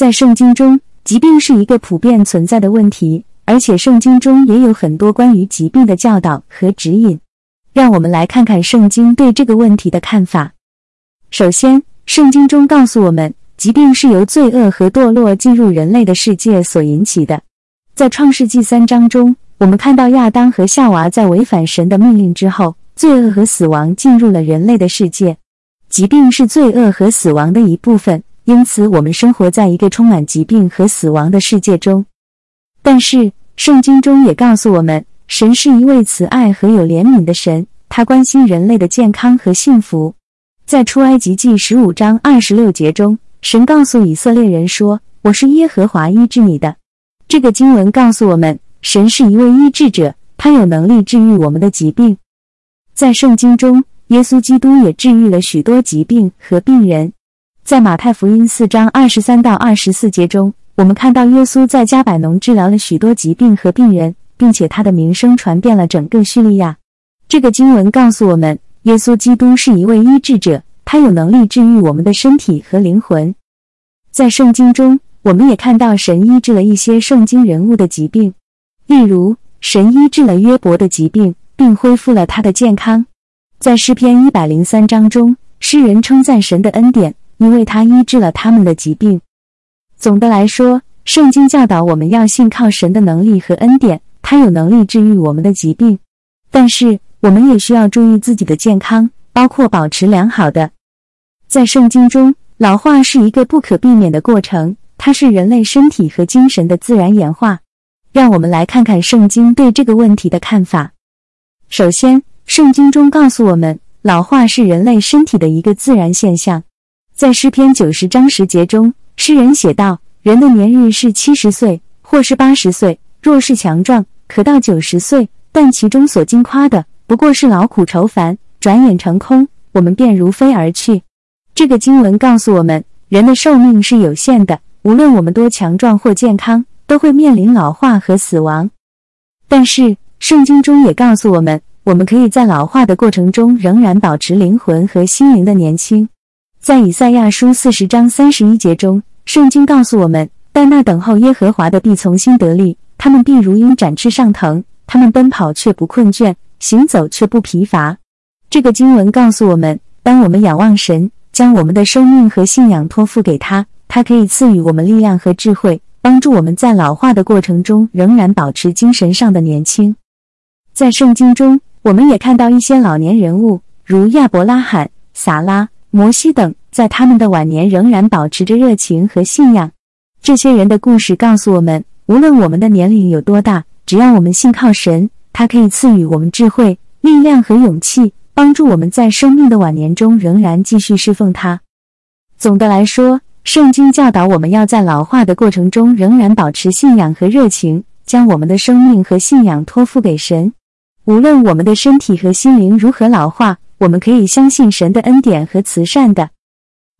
在圣经中，疾病是一个普遍存在的问题，而且圣经中也有很多关于疾病的教导和指引。让我们来看看圣经对这个问题的看法。首先，圣经中告诉我们，疾病是由罪恶和堕落进入人类的世界所引起的。在创世纪三章中，我们看到亚当和夏娃在违反神的命令之后，罪恶和死亡进入了人类的世界。疾病是罪恶和死亡的一部分，因此我们生活在一个充满疾病和死亡的世界中。但是，圣经中也告诉我们，神是一位慈爱和有怜悯的神，他关心人类的健康和幸福。在出埃及记十五章二十六节中，神告诉以色列人说：“我是耶和华医治你的。”这个经文告诉我们，神是一位医治者，他有能力治愈我们的疾病。在圣经中。耶稣基督也治愈了许多疾病和病人。在马太福音四章二十三到二十四节中，我们看到耶稣在加百农治疗了许多疾病和病人，并且他的名声传遍了整个叙利亚。这个经文告诉我们，耶稣基督是一位医治者，他有能力治愈我们的身体和灵魂。在圣经中，我们也看到神医治了一些圣经人物的疾病，例如神医治了约伯的疾病，并恢复了他的健康。在诗篇一百零三章中，诗人称赞神的恩典，因为他医治了他们的疾病。总的来说，圣经教导我们要信靠神的能力和恩典，他有能力治愈我们的疾病。但是，我们也需要注意自己的健康，包括保持良好的。在圣经中，老化是一个不可避免的过程，它是人类身体和精神的自然演化。让我们来看看圣经对这个问题的看法。首先，圣经中告诉我们，老化是人类身体的一个自然现象。在诗篇九十章十节中，诗人写道：“人的年日是七十岁，或是八十岁；若是强壮，可到九十岁。但其中所经夸的，不过是劳苦愁烦，转眼成空，我们便如飞而去。”这个经文告诉我们，人的寿命是有限的，无论我们多强壮或健康，都会面临老化和死亡。但是，圣经中也告诉我们。我们可以在老化的过程中仍然保持灵魂和心灵的年轻。在以赛亚书四十章三十一节中，圣经告诉我们：但那等候耶和华的必从心得力，他们必如鹰展翅上腾，他们奔跑却不困倦，行走却不疲乏。这个经文告诉我们，当我们仰望神，将我们的生命和信仰托付给他，他可以赐予我们力量和智慧，帮助我们在老化的过程中仍然保持精神上的年轻。在圣经中。我们也看到一些老年人物，如亚伯拉罕、撒拉、摩西等，在他们的晚年仍然保持着热情和信仰。这些人的故事告诉我们，无论我们的年龄有多大，只要我们信靠神，他可以赐予我们智慧、力量和勇气，帮助我们在生命的晚年中仍然继续侍奉他。总的来说，圣经教导我们要在老化的过程中仍然保持信仰和热情，将我们的生命和信仰托付给神。无论我们的身体和心灵如何老化，我们可以相信神的恩典和慈善的。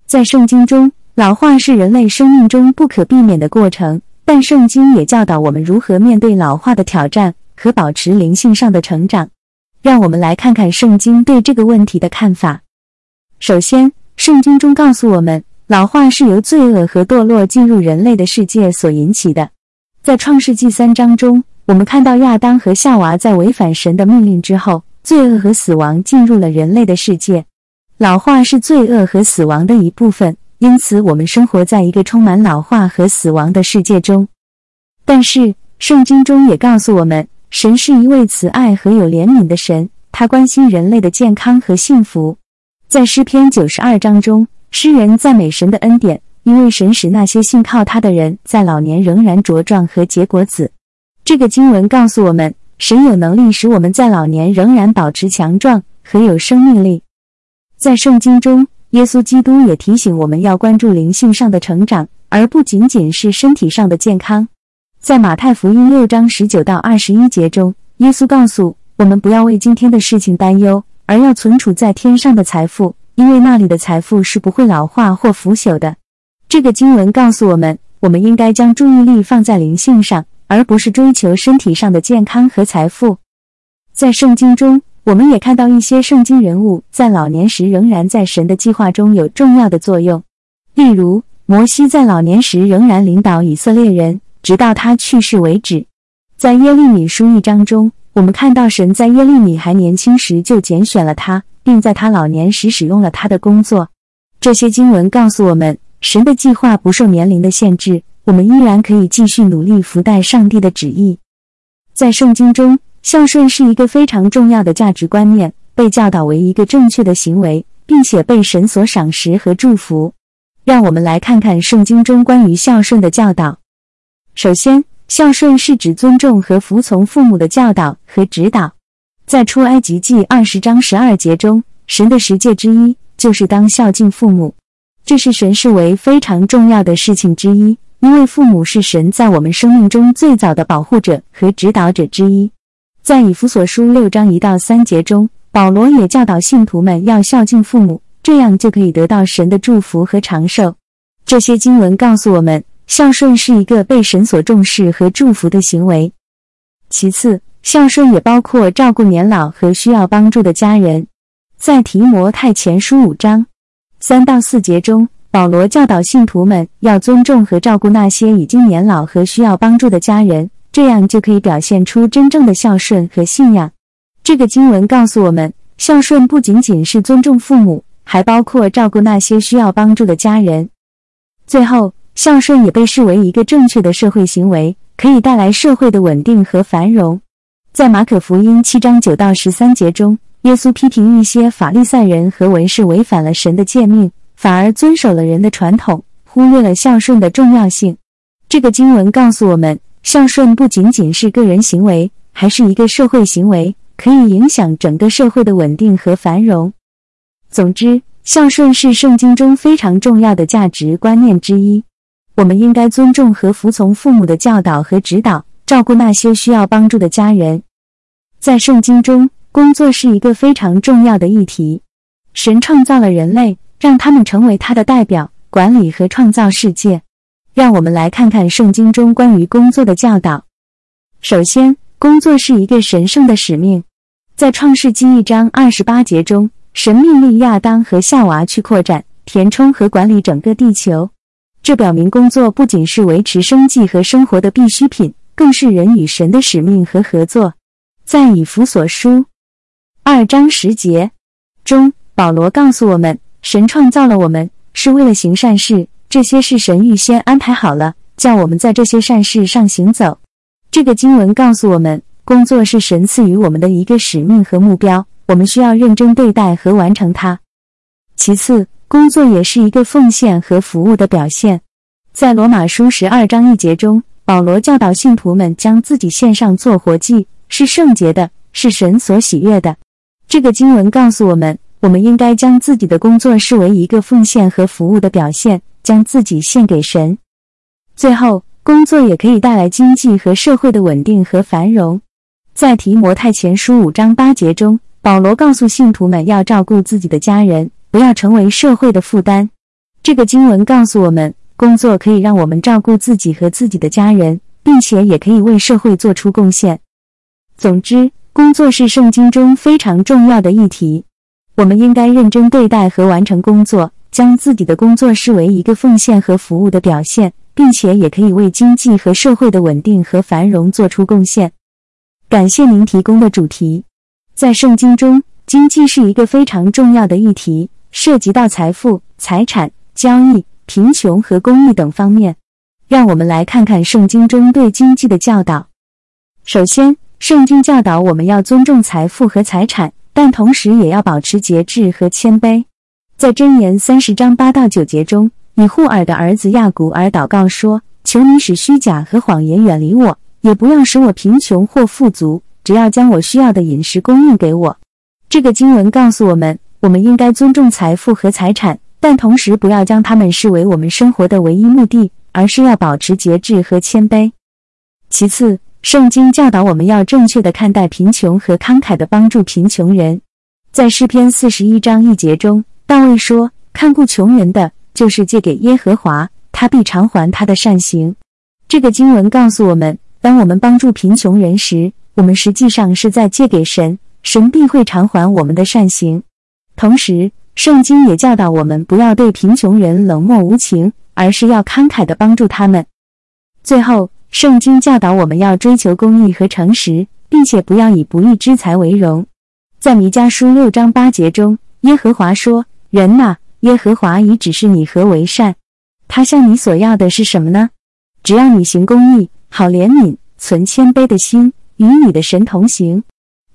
在圣经中，老化是人类生命中不可避免的过程，但圣经也教导我们如何面对老化的挑战和保持灵性上的成长。让我们来看看圣经对这个问题的看法。首先，圣经中告诉我们，老化是由罪恶和堕落进入人类的世界所引起的。在创世纪三章中。我们看到亚当和夏娃在违反神的命令之后，罪恶和死亡进入了人类的世界。老化是罪恶和死亡的一部分，因此我们生活在一个充满老化和死亡的世界中。但是，圣经中也告诉我们，神是一位慈爱和有怜悯的神，他关心人类的健康和幸福。在诗篇九十二章中，诗人赞美神的恩典，因为神使那些信靠他的人在老年仍然茁壮和结果子。这个经文告诉我们，神有能力使我们在老年仍然保持强壮和有生命力。在圣经中，耶稣基督也提醒我们要关注灵性上的成长，而不仅仅是身体上的健康。在马太福音六章十九到二十一节中，耶稣告诉我们不要为今天的事情担忧，而要存储在天上的财富，因为那里的财富是不会老化或腐朽的。这个经文告诉我们，我们应该将注意力放在灵性上。而不是追求身体上的健康和财富。在圣经中，我们也看到一些圣经人物在老年时仍然在神的计划中有重要的作用。例如，摩西在老年时仍然领导以色列人，直到他去世为止。在耶利米书一章中，我们看到神在耶利米还年轻时就拣选了他，并在他老年时使用了他的工作。这些经文告诉我们，神的计划不受年龄的限制，我们依然可以继续努力服代上帝的旨意。在圣经中，孝顺是一个非常重要的价值观念，被教导为一个正确的行为，并且被神所赏识和祝福。让我们来看看圣经中关于孝顺的教导。首先，孝顺是指尊重和服从父母的教导和指导。在出埃及记二十章十二节中，神的十诫之一就是当孝敬父母，这是神视为非常重要的事情之一，因为父母是神在我们生命中最早的保护者和指导者之一。在以弗所书六章一到三节中，保罗也教导信徒们要孝敬父母。这样就可以得到神的祝福和长寿。这些经文告诉我们，孝顺是一个被神所重视和祝福的行为。其次，孝顺也包括照顾年老和需要帮助的家人。在提摩太前书五章三到四节中，保罗教导信徒们要尊重和照顾那些已经年老和需要帮助的家人，这样就可以表现出真正的孝顺和信仰。这个经文告诉我们，孝顺不仅仅是尊重父母。还包括照顾那些需要帮助的家人。最后，孝顺也被视为一个正确的社会行为，可以带来社会的稳定和繁荣。在马可福音七章九到十三节中，耶稣批评一些法利赛人和文士违反了神的诫命，反而遵守了人的传统，忽略了孝顺的重要性。这个经文告诉我们，孝顺不仅仅是个人行为，还是一个社会行为，可以影响整个社会的稳定和繁荣。总之，孝顺是圣经中非常重要的价值观念之一。我们应该尊重和服从父母的教导和指导，照顾那些需要帮助的家人。在圣经中，工作是一个非常重要的议题。神创造了人类，让他们成为他的代表，管理和创造世界。让我们来看看圣经中关于工作的教导。首先，工作是一个神圣的使命。在创世纪一章二十八节中。神命令亚当和夏娃去扩展、填充和管理整个地球。这表明工作不仅是维持生计和生活的必需品，更是人与神的使命和合作。在以弗所书二章十节中，保罗告诉我们，神创造了我们是为了行善事，这些是神预先安排好了，叫我们在这些善事上行走。这个经文告诉我们，工作是神赐予我们的一个使命和目标。我们需要认真对待和完成它。其次，工作也是一个奉献和服务的表现。在罗马书十二章一节中，保罗教导信徒们将自己献上做活祭，是圣洁的，是神所喜悦的。这个经文告诉我们，我们应该将自己的工作视为一个奉献和服务的表现，将自己献给神。最后，工作也可以带来经济和社会的稳定和繁荣。在提摩太前书五章八节中。保罗告诉信徒们要照顾自己的家人，不要成为社会的负担。这个经文告诉我们，工作可以让我们照顾自己和自己的家人，并且也可以为社会做出贡献。总之，工作是圣经中非常重要的议题。我们应该认真对待和完成工作，将自己的工作视为一个奉献和服务的表现，并且也可以为经济和社会的稳定和繁荣做出贡献。感谢您提供的主题。在圣经中，经济是一个非常重要的议题，涉及到财富、财产、交易、贫穷和公益等方面。让我们来看看圣经中对经济的教导。首先，圣经教导我们要尊重财富和财产，但同时也要保持节制和谦卑。在箴言三十章八到九节中，以护尔的儿子亚古尔祷告说：“求你使虚假和谎言远离我，也不要使我贫穷或富足。”只要将我需要的饮食供应给我。这个经文告诉我们，我们应该尊重财富和财产，但同时不要将它们视为我们生活的唯一目的，而是要保持节制和谦卑。其次，圣经教导我们要正确的看待贫穷和慷慨的帮助贫穷人。在诗篇四十一章一节中，大卫说：“看顾穷人的，就是借给耶和华，他必偿还他的善行。”这个经文告诉我们，当我们帮助贫穷人时，我们实际上是在借给神，神必会偿还我们的善行。同时，圣经也教导我们不要对贫穷人冷漠无情，而是要慷慨的帮助他们。最后，圣经教导我们要追求公义和诚实，并且不要以不义之财为荣。在弥迦书六章八节中，耶和华说：“人呐，耶和华已指示你何为善。他向你所要的是什么呢？只要你行公义，好怜悯，存谦卑的心，与你的神同行。”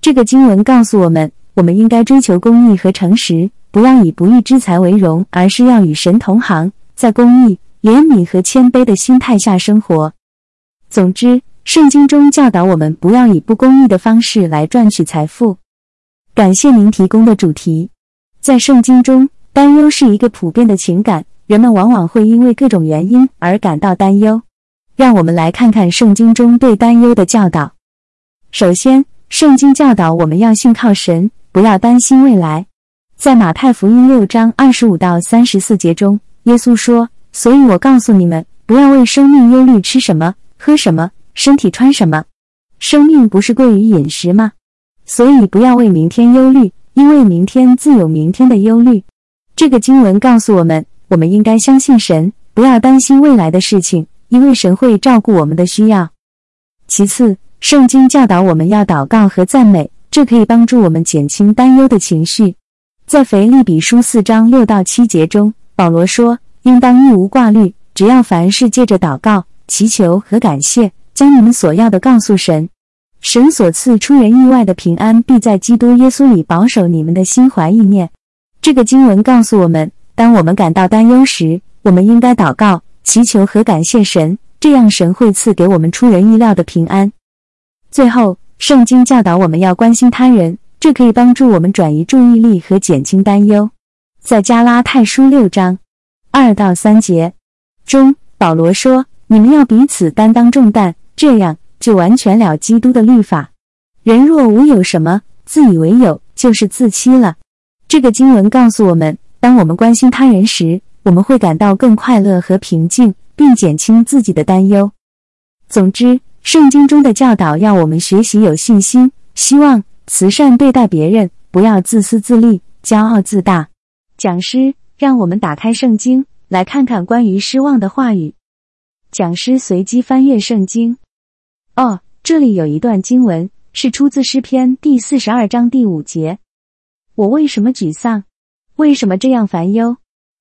这个经文告诉我们，我们应该追求公义和诚实，不要以不义之财为荣，而是要与神同行，在公义。怜悯和谦卑的心态下生活。总之，圣经中教导我们不要以不公义的方式来赚取财富。感谢您提供的主题。在圣经中，担忧是一个普遍的情感，人们往往会因为各种原因而感到担忧。让我们来看看圣经中对担忧的教导。首先，圣经教导我们要信靠神，不要担心未来。在马太福音六章二十五到三十四节中，耶稣说。所以我告诉你们，不要为生命忧虑，吃什么，喝什么，身体穿什么。生命不是贵于饮食吗？所以不要为明天忧虑，因为明天自有明天的忧虑。这个经文告诉我们，我们应该相信神，不要担心未来的事情，因为神会照顾我们的需要。其次，圣经教导我们要祷告和赞美，这可以帮助我们减轻担忧的情绪。在腓立比书四章六到七节中，保罗说。应当一无挂虑，只要凡事借着祷告、祈求和感谢，将你们所要的告诉神。神所赐出人意外的平安，必在基督耶稣里保守你们的心怀意念。这个经文告诉我们，当我们感到担忧时，我们应该祷告、祈求和感谢神，这样神会赐给我们出人意料的平安。最后，圣经教导我们要关心他人，这可以帮助我们转移注意力和减轻担忧。在加拉太书六章。二到三节中，保罗说：“你们要彼此担当重担，这样就完全了基督的律法。人若无有什么，自以为有，就是自欺了。”这个经文告诉我们，当我们关心他人时，我们会感到更快乐和平静，并减轻自己的担忧。总之，圣经中的教导要我们学习有信心、希望、慈善对待别人，不要自私自利、骄傲自大。讲师。让我们打开圣经，来看看关于失望的话语。讲师随机翻阅圣经。哦，这里有一段经文是出自诗篇第四十二章第五节：“我为什么沮丧？为什么这样烦忧？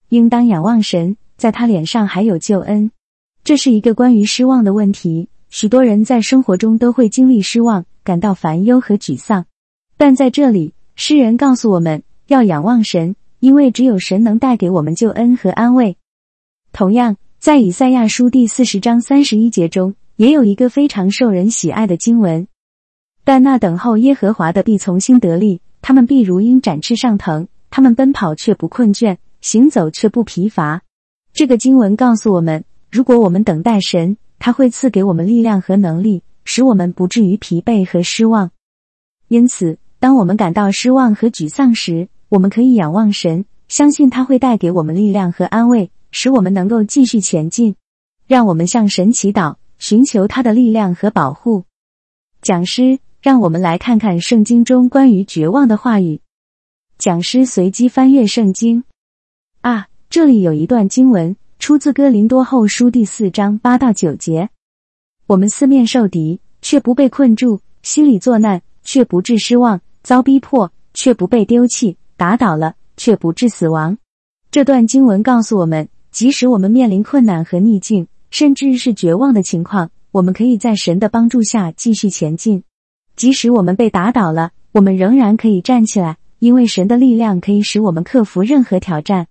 应当仰望神，在他脸上还有救恩。”这是一个关于失望的问题。许多人在生活中都会经历失望，感到烦忧和沮丧。但在这里，诗人告诉我们要仰望神。因为只有神能带给我们救恩和安慰。同样，在以赛亚书第四十章三十一节中，也有一个非常受人喜爱的经文：“但那等候耶和华的必从心得力，他们必如鹰展翅上腾，他们奔跑却不困倦，行走却不疲乏。”这个经文告诉我们，如果我们等待神，他会赐给我们力量和能力，使我们不至于疲惫和失望。因此，当我们感到失望和沮丧时，我们可以仰望神，相信他会带给我们力量和安慰，使我们能够继续前进。让我们向神祈祷，寻求他的力量和保护。讲师，让我们来看看圣经中关于绝望的话语。讲师随机翻阅圣经。啊，这里有一段经文，出自哥林多后书第四章八到九节。我们四面受敌，却不被困住；心里作难，却不致失望；遭逼迫，却不被丢弃。打倒了，却不致死亡。这段经文告诉我们，即使我们面临困难和逆境，甚至是绝望的情况，我们可以在神的帮助下继续前进。即使我们被打倒了，我们仍然可以站起来，因为神的力量可以使我们克服任何挑战。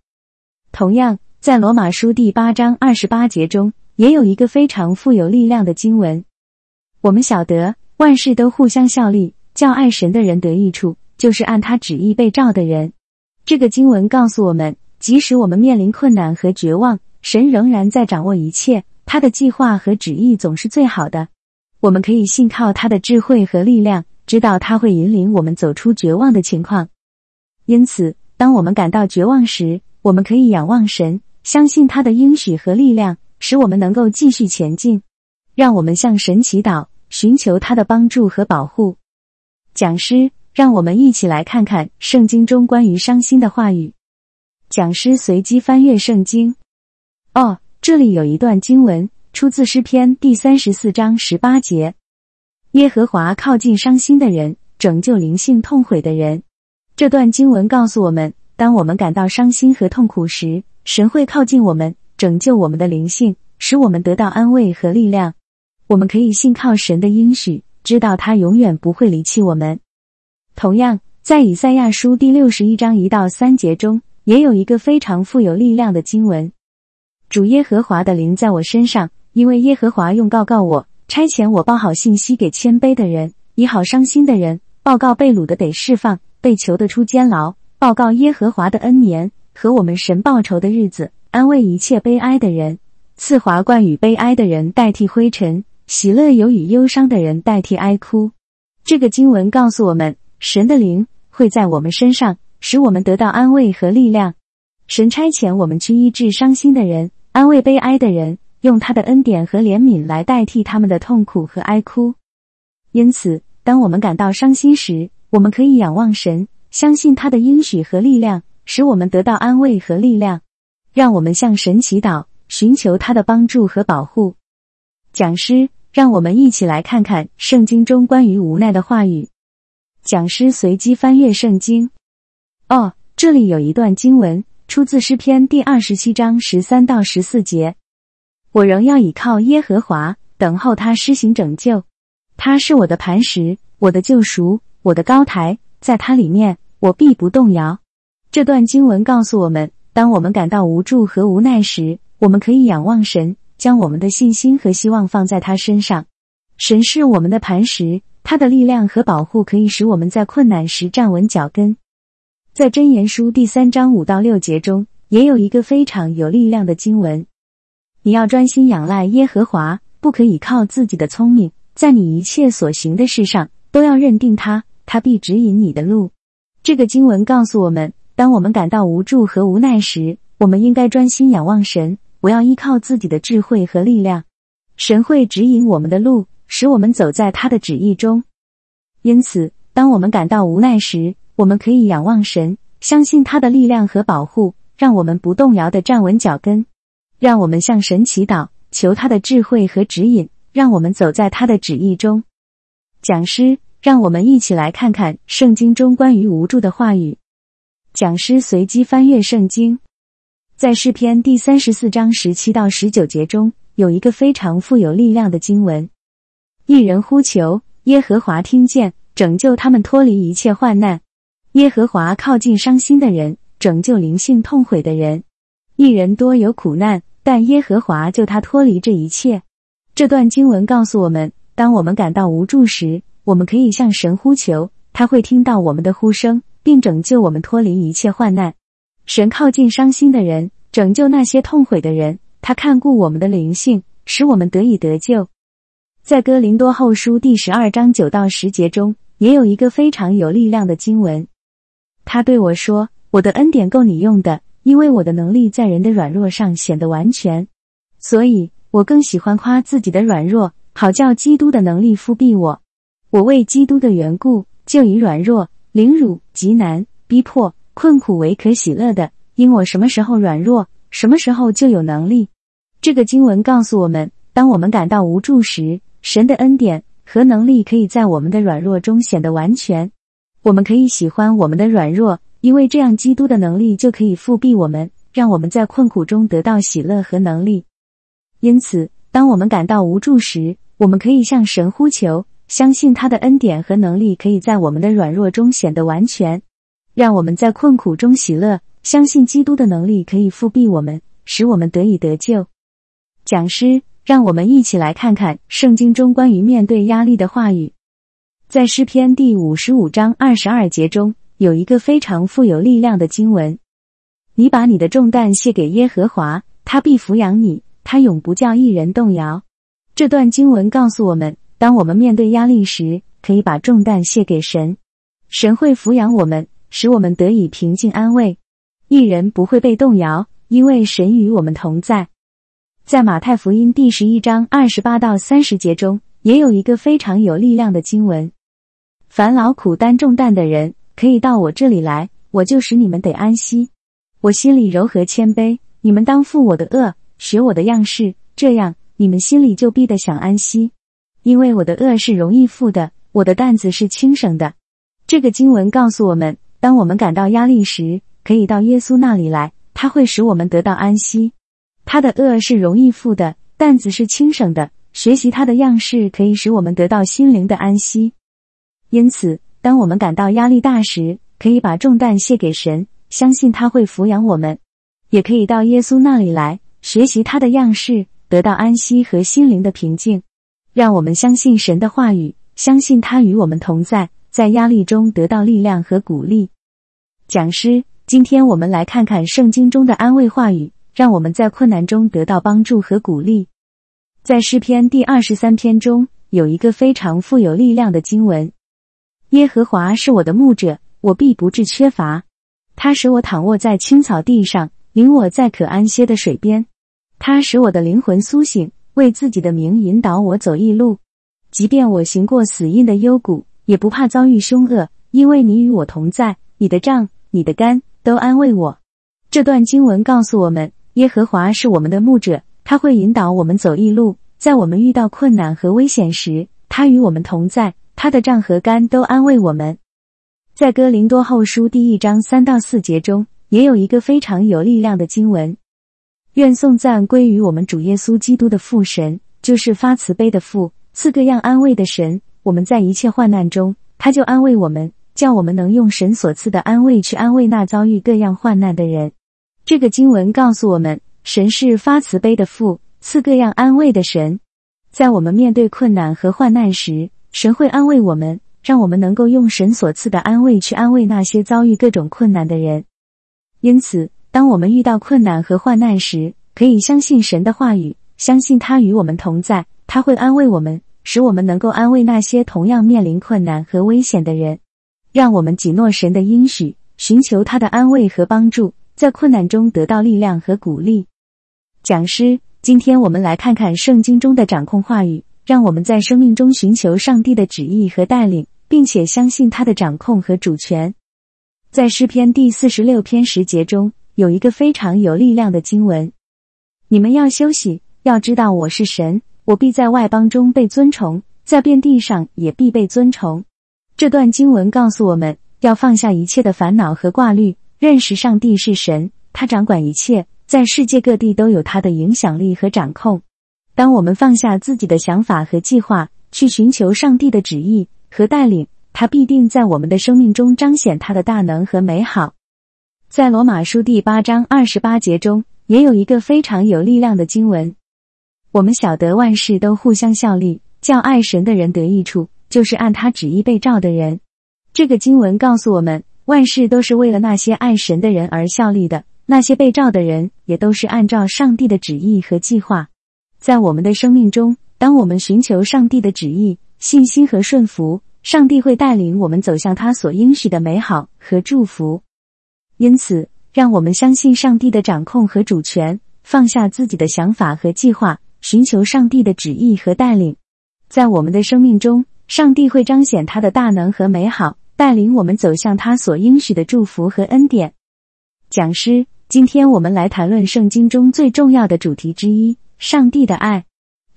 同样，在罗马书第八章二十八节中，也有一个非常富有力量的经文：我们晓得万事都互相效力，叫爱神的人得益处。就是按他旨意被召的人。这个经文告诉我们，即使我们面临困难和绝望，神仍然在掌握一切。他的计划和旨意总是最好的。我们可以信靠他的智慧和力量，知道他会引领我们走出绝望的情况。因此，当我们感到绝望时，我们可以仰望神，相信他的应许和力量，使我们能够继续前进。让我们向神祈祷，寻求他的帮助和保护。讲师。让我们一起来看看圣经中关于伤心的话语。讲师随机翻阅圣经。哦，这里有一段经文，出自诗篇第三十四章十八节：“耶和华靠近伤心的人，拯救灵性痛悔的人。”这段经文告诉我们，当我们感到伤心和痛苦时，神会靠近我们，拯救我们的灵性，使我们得到安慰和力量。我们可以信靠神的应许，知道他永远不会离弃我们。同样，在以赛亚书第六十一章一到三节中，也有一个非常富有力量的经文：“主耶和华的灵在我身上，因为耶和华用告告我，差遣我报好信息给谦卑的人，医好伤心的人，报告被掳的得释放，被囚的出监牢，报告耶和华的恩年和我们神报仇的日子，安慰一切悲哀的人，赐华冠与悲哀的人代替灰尘，喜乐有与忧伤的人代替哀哭。”这个经文告诉我们。神的灵会在我们身上，使我们得到安慰和力量。神差遣我们去医治伤心的人，安慰悲哀的人，用他的恩典和怜悯来代替他们的痛苦和哀哭。因此，当我们感到伤心时，我们可以仰望神，相信他的应许和力量，使我们得到安慰和力量。让我们向神祈祷，寻求他的帮助和保护。讲师，让我们一起来看看圣经中关于无奈的话语。讲师随机翻阅圣经。哦，这里有一段经文，出自诗篇第二十七章十三到十四节。我仍要倚靠耶和华，等候他施行拯救。他是我的磐石，我的救赎，我的高台，在他里面我必不动摇。这段经文告诉我们，当我们感到无助和无奈时，我们可以仰望神，将我们的信心和希望放在他身上。神是我们的磐石。他的力量和保护可以使我们在困难时站稳脚跟。在箴言书第三章五到六节中，也有一个非常有力量的经文：你要专心仰赖耶和华，不可以靠自己的聪明，在你一切所行的事上都要认定他，他必指引你的路。这个经文告诉我们，当我们感到无助和无奈时，我们应该专心仰望神，不要依靠自己的智慧和力量。神会指引我们的路。使我们走在他的旨意中。因此，当我们感到无奈时，我们可以仰望神，相信他的力量和保护，让我们不动摇的站稳脚跟。让我们向神祈祷，求他的智慧和指引，让我们走在他的旨意中。讲师，让我们一起来看看圣经中关于无助的话语。讲师随机翻阅圣经，在诗篇第三十四章十七到十九节中，有一个非常富有力量的经文。一人呼求耶和华，听见拯救他们脱离一切患难。耶和华靠近伤心的人，拯救灵性痛悔的人。一人多有苦难，但耶和华救他脱离这一切。这段经文告诉我们，当我们感到无助时，我们可以向神呼求，他会听到我们的呼声，并拯救我们脱离一切患难。神靠近伤心的人，拯救那些痛悔的人。他看顾我们的灵性，使我们得以得救。在哥林多后书第十二章九到十节中，也有一个非常有力量的经文。他对我说：“我的恩典够你用的，因为我的能力在人的软弱上显得完全。所以我更喜欢夸自己的软弱，好叫基督的能力复庇我。我为基督的缘故，就以软弱、凌辱、极难、逼迫、困苦为可喜乐的，因我什么时候软弱，什么时候就有能力。”这个经文告诉我们，当我们感到无助时，神的恩典和能力可以在我们的软弱中显得完全。我们可以喜欢我们的软弱，因为这样基督的能力就可以复辟我们，让我们在困苦中得到喜乐和能力。因此，当我们感到无助时，我们可以向神呼求，相信他的恩典和能力可以在我们的软弱中显得完全，让我们在困苦中喜乐，相信基督的能力可以复辟我们，使我们得以得救。讲师。让我们一起来看看圣经中关于面对压力的话语。在诗篇第五十五章二十二节中，有一个非常富有力量的经文：“你把你的重担卸给耶和华，他必抚养你，他永不叫一人动摇。”这段经文告诉我们，当我们面对压力时，可以把重担卸给神，神会抚养我们，使我们得以平静安慰。一人不会被动摇，因为神与我们同在。在马太福音第十一章二十八到三十节中，也有一个非常有力量的经文：烦劳苦担重担的人，可以到我这里来，我就使你们得安息。我心里柔和谦卑，你们当负我的恶，学我的样式，这样你们心里就必得享安息。因为我的恶是容易负的，我的担子是轻省的。这个经文告诉我们，当我们感到压力时，可以到耶稣那里来，他会使我们得到安息。他的恶是容易负的，担子是轻省的。学习他的样式，可以使我们得到心灵的安息。因此，当我们感到压力大时，可以把重担卸给神，相信他会抚养我们；也可以到耶稣那里来，学习他的样式，得到安息和心灵的平静。让我们相信神的话语，相信他与我们同在，在压力中得到力量和鼓励。讲师，今天我们来看看圣经中的安慰话语，让我们在困难中得到帮助和鼓励。在诗篇第二十三篇中，有一个非常富有力量的经文：“耶和华是我的牧者，我必不致缺乏。他使我躺卧在青草地上，领我在可安歇的水边。他使我的灵魂苏醒，为自己的名引导我走义路。即便我行过死荫的幽谷，也不怕遭遇凶恶，因为你与我同在。你的杖、你的竿都安慰我。”这段经文告诉我们，耶和华是我们的牧者。他会引导我们走义路，在我们遇到困难和危险时，他与我们同在。他的杖和竿都安慰我们。在哥林多后书第一章三到四节中，也有一个非常有力量的经文：愿颂赞归于我们主耶稣基督的父神，就是发慈悲的父，赐各样安慰的神。我们在一切患难中，他就安慰我们，叫我们能用神所赐的安慰去安慰那遭遇各样患难的人。这个经文告诉我们。神是发慈悲的父，赐各样安慰的神。在我们面对困难和患难时，神会安慰我们，让我们能够用神所赐的安慰去安慰那些遭遇各种困难的人。因此，当我们遇到困难和患难时，可以相信神的话语，相信他与我们同在，他会安慰我们，使我们能够安慰那些同样面临困难和危险的人。让我们谨诺神的应许，寻求他的安慰和帮助，在困难中得到力量和鼓励。讲师，今天我们来看看圣经中的掌控话语，让我们在生命中寻求上帝的旨意和带领，并且相信他的掌控和主权。在诗篇第四十六篇十节中，有一个非常有力量的经文：“你们要休息，要知道我是神，我必在外邦中被尊崇，在遍地上也必被尊崇。”这段经文告诉我们要放下一切的烦恼和挂虑，认识上帝是神，他掌管一切。在世界各地都有他的影响力和掌控。当我们放下自己的想法和计划，去寻求上帝的旨意和带领，他必定在我们的生命中彰显他的大能和美好。在罗马书第八章二十八节中，也有一个非常有力量的经文：我们晓得万事都互相效力，叫爱神的人得益处，就是按他旨意被召的人。这个经文告诉我们，万事都是为了那些爱神的人而效力的。那些被召的人也都是按照上帝的旨意和计划，在我们的生命中，当我们寻求上帝的旨意、信心和顺服，上帝会带领我们走向他所应许的美好和祝福。因此，让我们相信上帝的掌控和主权，放下自己的想法和计划，寻求上帝的旨意和带领。在我们的生命中，上帝会彰显他的大能和美好，带领我们走向他所应许的祝福和恩典。讲师。今天我们来谈论圣经中最重要的主题之一——上帝的爱。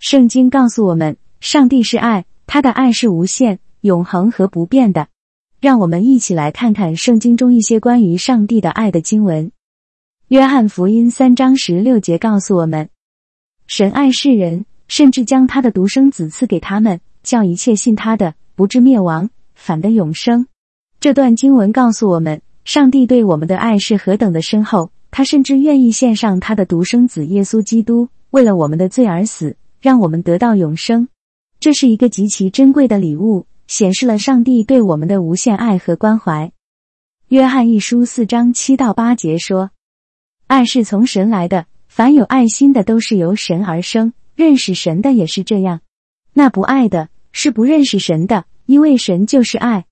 圣经告诉我们，上帝是爱，他的爱是无限、永恒和不变的。让我们一起来看看圣经中一些关于上帝的爱的经文。约翰福音三章十六节告诉我们：“神爱世人，甚至将他的独生子赐给他们，叫一切信他的不至灭亡，反得永生。”这段经文告诉我们，上帝对我们的爱是何等的深厚。他甚至愿意献上他的独生子耶稣基督，为了我们的罪而死，让我们得到永生。这是一个极其珍贵的礼物，显示了上帝对我们的无限爱和关怀。约翰一书四章七到八节说：“爱是从神来的，凡有爱心的都是由神而生，认识神的也是这样。那不爱的，是不认识神的，因为神就是爱。”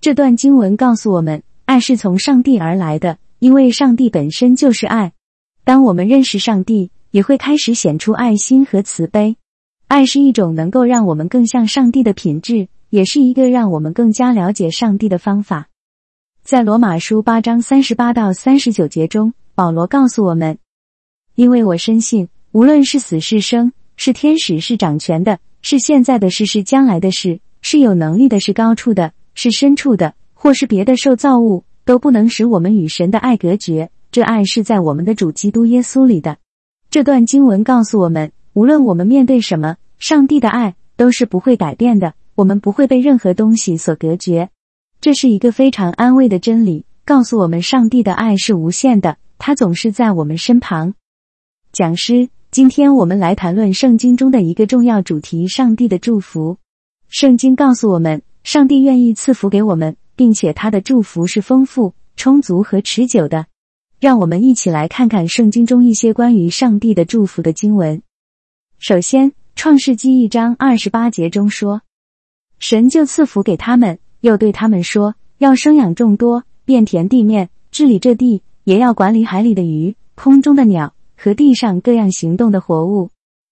这段经文告诉我们，爱是从上帝而来的。因为上帝本身就是爱，当我们认识上帝，也会开始显出爱心和慈悲。爱是一种能够让我们更像上帝的品质，也是一个让我们更加了解上帝的方法。在罗马书八章三十八到三十九节中，保罗告诉我们：“因为我深信，无论是死是生，是天使是掌权的，是现在的事是将来的事，是有能力的是高处的，是深处的，或是别的受造物，都不能使我们与神的爱隔绝。这爱是在我们的主基督耶稣里的。这段经文告诉我们，无论我们面对什么，上帝的爱都是不会改变的。我们不会被任何东西所隔绝。这是一个非常安慰的真理，告诉我们上帝的爱是无限的，他总是在我们身旁。讲师，今天我们来谈论圣经中的一个重要主题——上帝的祝福。圣经告诉我们，上帝愿意赐福给我们，并且他的祝福是丰富、充足和持久的。让我们一起来看看圣经中一些关于上帝的祝福的经文。首先，《创世纪》一章二十八节中说：“神就赐福给他们，又对他们说，要生养众多，遍填地面，治理这地，也要管理海里的鱼、空中的鸟和地上各样行动的活物。”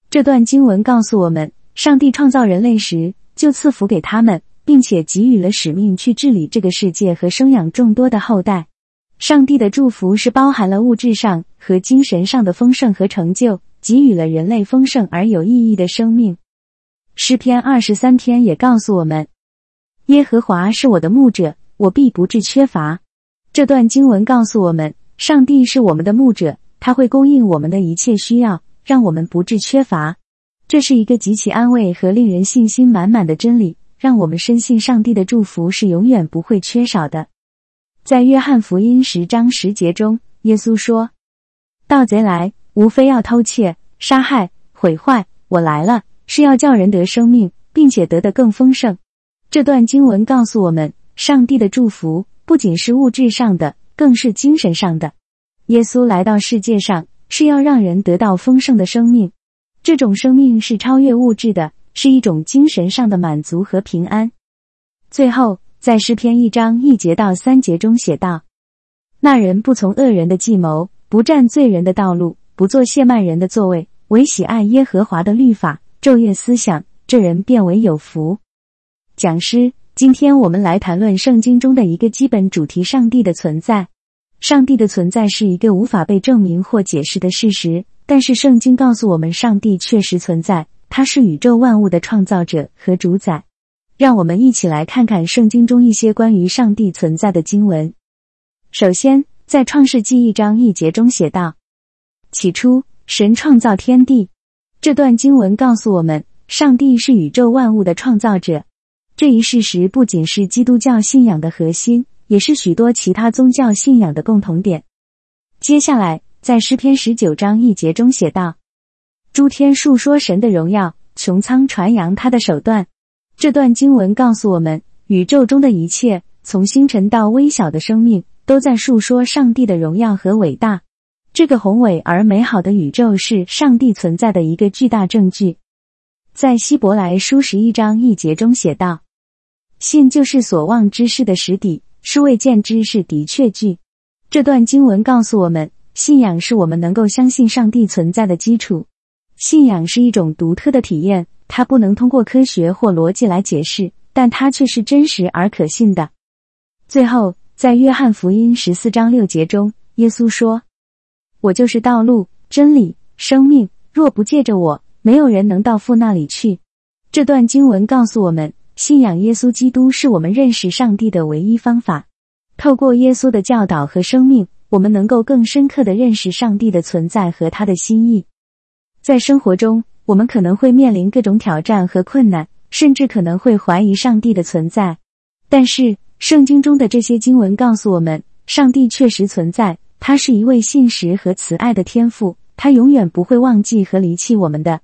这段经文告诉我们，上帝创造人类时就赐福给他们，并且给予了使命去治理这个世界和生养众多的后代。上帝的祝福是包含了物质上和精神上的丰盛和成就，给予了人类丰盛而有意义的生命。诗篇二十三篇也告诉我们：“耶和华是我的牧者，我必不致缺乏。”这段经文告诉我们，上帝是我们的牧者，他会供应我们的一切需要，让我们不致缺乏。这是一个极其安慰和令人信心满满的真理，让我们深信上帝的祝福是永远不会缺少的。在约翰福音十章十节中，耶稣说：“盗贼来，无非要偷窃、杀害、毁坏。我来了，是要叫人得生命，并且得的更丰盛。”这段经文告诉我们，上帝的祝福不仅是物质上的，更是精神上的。耶稣来到世界上，是要让人得到丰盛的生命。这种生命是超越物质的，是一种精神上的满足和平安。最后。在诗篇一章一节到三节中写道：“那人不从恶人的计谋，不占罪人的道路，不做亵慢人的座位，唯喜爱耶和华的律法，昼夜思想，这人变为有福。”讲师，今天我们来谈论圣经中的一个基本主题：上帝的存在。上帝的存在是一个无法被证明或解释的事实，但是圣经告诉我们，上帝确实存在，他是宇宙万物的创造者和主宰。让我们一起来看看圣经中一些关于上帝存在的经文。首先，在创世纪一章一节中写道：“起初，神创造天地。”这段经文告诉我们，上帝是宇宙万物的创造者。这一事实不仅是基督教信仰的核心，也是许多其他宗教信仰的共同点。接下来，在诗篇十九章一节中写道：“诸天述说神的荣耀，穹苍传扬他的手段。”这段经文告诉我们，宇宙中的一切，从星辰到微小的生命，都在述说上帝的荣耀和伟大。这个宏伟而美好的宇宙是上帝存在的一个巨大证据。在希伯来书十一章一节中写道：“信就是所望之事的实底，是未见之事的确据。”这段经文告诉我们，信仰是我们能够相信上帝存在的基础。信仰是一种独特的体验。它不能通过科学或逻辑来解释，但它却是真实而可信的。最后，在约翰福音十四章六节中，耶稣说：“我就是道路、真理、生命，若不借着我，没有人能到父那里去。”这段经文告诉我们，信仰耶稣基督是我们认识上帝的唯一方法。透过耶稣的教导和生命，我们能够更深刻的认识上帝的存在和他的心意。在生活中，我们可能会面临各种挑战和困难，甚至可能会怀疑上帝的存在。但是，圣经中的这些经文告诉我们，上帝确实存在，他是一位信实和慈爱的天父，他永远不会忘记和离弃我们的。